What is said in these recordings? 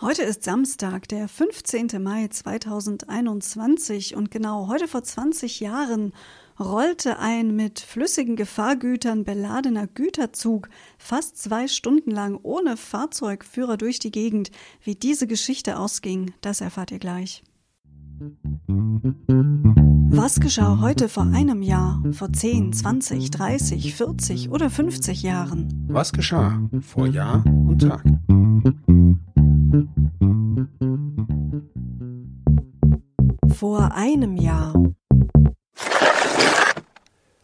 Heute ist Samstag, der 15. Mai 2021 und genau heute vor 20 Jahren rollte ein mit flüssigen Gefahrgütern beladener Güterzug fast zwei Stunden lang ohne Fahrzeugführer durch die Gegend. Wie diese Geschichte ausging, das erfahrt ihr gleich. Was geschah heute vor einem Jahr, vor 10, 20, 30, 40 oder 50 Jahren? Was geschah vor Jahr und Tag? Vor einem Jahr.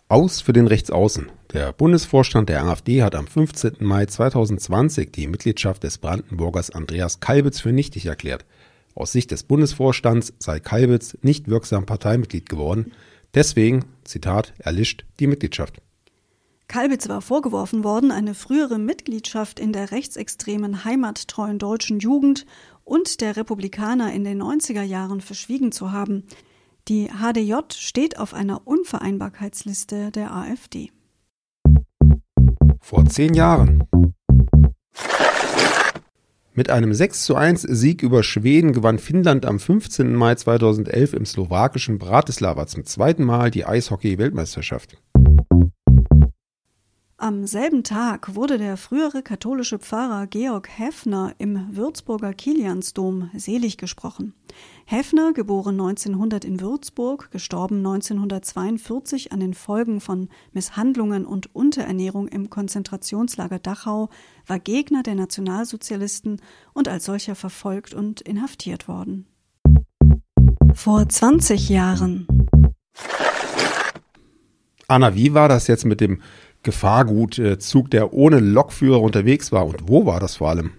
Aus für den Rechtsaußen. Der Bundesvorstand der AfD hat am 15. Mai 2020 die Mitgliedschaft des Brandenburgers Andreas Kalbitz für nichtig erklärt. Aus Sicht des Bundesvorstands sei Kalbitz nicht wirksam Parteimitglied geworden. Deswegen, Zitat, erlischt die Mitgliedschaft. Kalbitz war vorgeworfen worden, eine frühere Mitgliedschaft in der rechtsextremen heimattreuen deutschen Jugend und der Republikaner in den 90er Jahren verschwiegen zu haben. Die HDJ steht auf einer Unvereinbarkeitsliste der AfD. Vor zehn Jahren. Mit einem 6 zu 1 Sieg über Schweden gewann Finnland am 15. Mai 2011 im slowakischen Bratislava zum zweiten Mal die Eishockey-Weltmeisterschaft. Am selben Tag wurde der frühere katholische Pfarrer Georg Heffner im Würzburger Kiliansdom selig gesprochen. Heffner, geboren 1900 in Würzburg, gestorben 1942 an den Folgen von Misshandlungen und Unterernährung im Konzentrationslager Dachau, war Gegner der Nationalsozialisten und als solcher verfolgt und inhaftiert worden. Vor 20 Jahren. Anna, wie war das jetzt mit dem Gefahrgutzug, der ohne Lokführer unterwegs war. Und wo war das vor allem?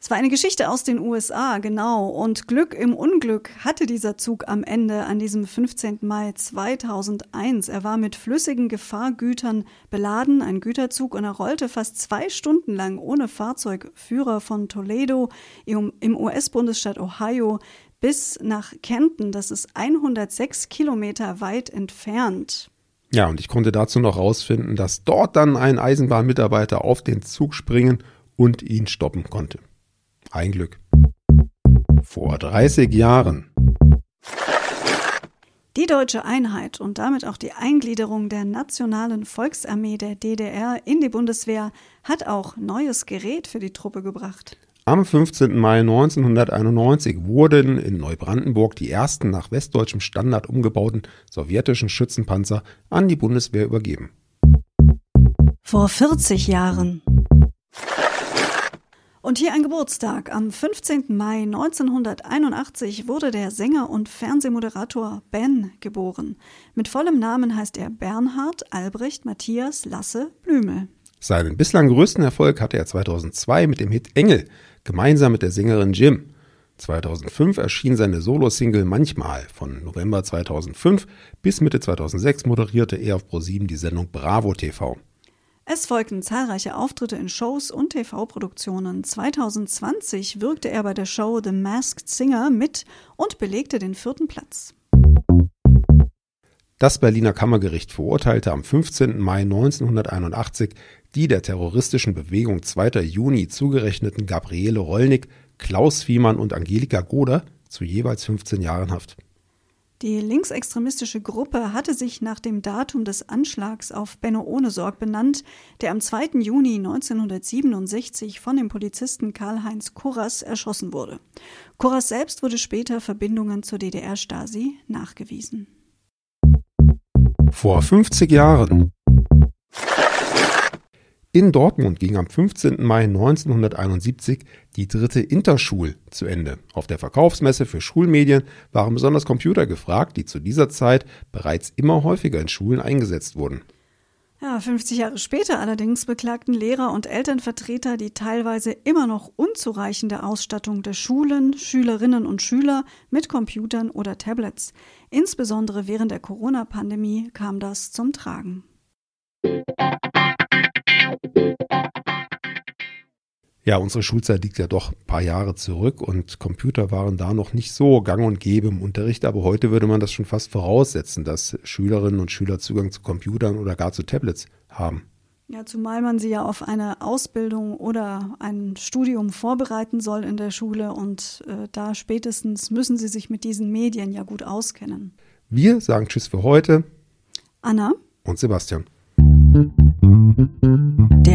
Es war eine Geschichte aus den USA, genau. Und Glück im Unglück hatte dieser Zug am Ende an diesem 15. Mai 2001. Er war mit flüssigen Gefahrgütern beladen, ein Güterzug, und er rollte fast zwei Stunden lang ohne Fahrzeugführer von Toledo im US-Bundesstaat Ohio bis nach Kenton. Das ist 106 Kilometer weit entfernt. Ja, und ich konnte dazu noch rausfinden, dass dort dann ein Eisenbahnmitarbeiter auf den Zug springen und ihn stoppen konnte. Ein Glück. Vor 30 Jahren. Die deutsche Einheit und damit auch die Eingliederung der Nationalen Volksarmee der DDR in die Bundeswehr hat auch neues Gerät für die Truppe gebracht. Am 15. Mai 1991 wurden in Neubrandenburg die ersten nach westdeutschem Standard umgebauten sowjetischen Schützenpanzer an die Bundeswehr übergeben. Vor 40 Jahren. Und hier ein Geburtstag. Am 15. Mai 1981 wurde der Sänger und Fernsehmoderator Ben geboren. Mit vollem Namen heißt er Bernhard Albrecht Matthias Lasse Blümel. Seinen bislang größten Erfolg hatte er 2002 mit dem Hit Engel, gemeinsam mit der Sängerin Jim. 2005 erschien seine Solo-Single Manchmal. Von November 2005 bis Mitte 2006 moderierte er auf ProSieben die Sendung Bravo TV. Es folgten zahlreiche Auftritte in Shows und TV-Produktionen. 2020 wirkte er bei der Show The Masked Singer mit und belegte den vierten Platz. Das Berliner Kammergericht verurteilte am 15. Mai 1981 die der terroristischen Bewegung 2. Juni zugerechneten Gabriele Rollnick, Klaus Fiemann und Angelika Goder zu jeweils 15 Jahren Haft. Die linksextremistische Gruppe hatte sich nach dem Datum des Anschlags auf Benno Ohnesorg benannt, der am 2. Juni 1967 von dem Polizisten Karl-Heinz Kurras erschossen wurde. Kurras selbst wurde später Verbindungen zur DDR-Stasi nachgewiesen. Vor 50 Jahren in Dortmund ging am 15. Mai 1971 die dritte Interschul zu Ende. Auf der Verkaufsmesse für Schulmedien waren besonders Computer gefragt, die zu dieser Zeit bereits immer häufiger in Schulen eingesetzt wurden. Ja, 50 Jahre später allerdings beklagten Lehrer und Elternvertreter die teilweise immer noch unzureichende Ausstattung der Schulen, Schülerinnen und Schüler mit Computern oder Tablets. Insbesondere während der Corona-Pandemie kam das zum Tragen. Ja, unsere Schulzeit liegt ja doch ein paar Jahre zurück und Computer waren da noch nicht so gang und gäbe im Unterricht, aber heute würde man das schon fast voraussetzen, dass Schülerinnen und Schüler Zugang zu Computern oder gar zu Tablets haben. Ja, zumal man sie ja auf eine Ausbildung oder ein Studium vorbereiten soll in der Schule und äh, da spätestens müssen sie sich mit diesen Medien ja gut auskennen. Wir sagen Tschüss für heute. Anna und Sebastian.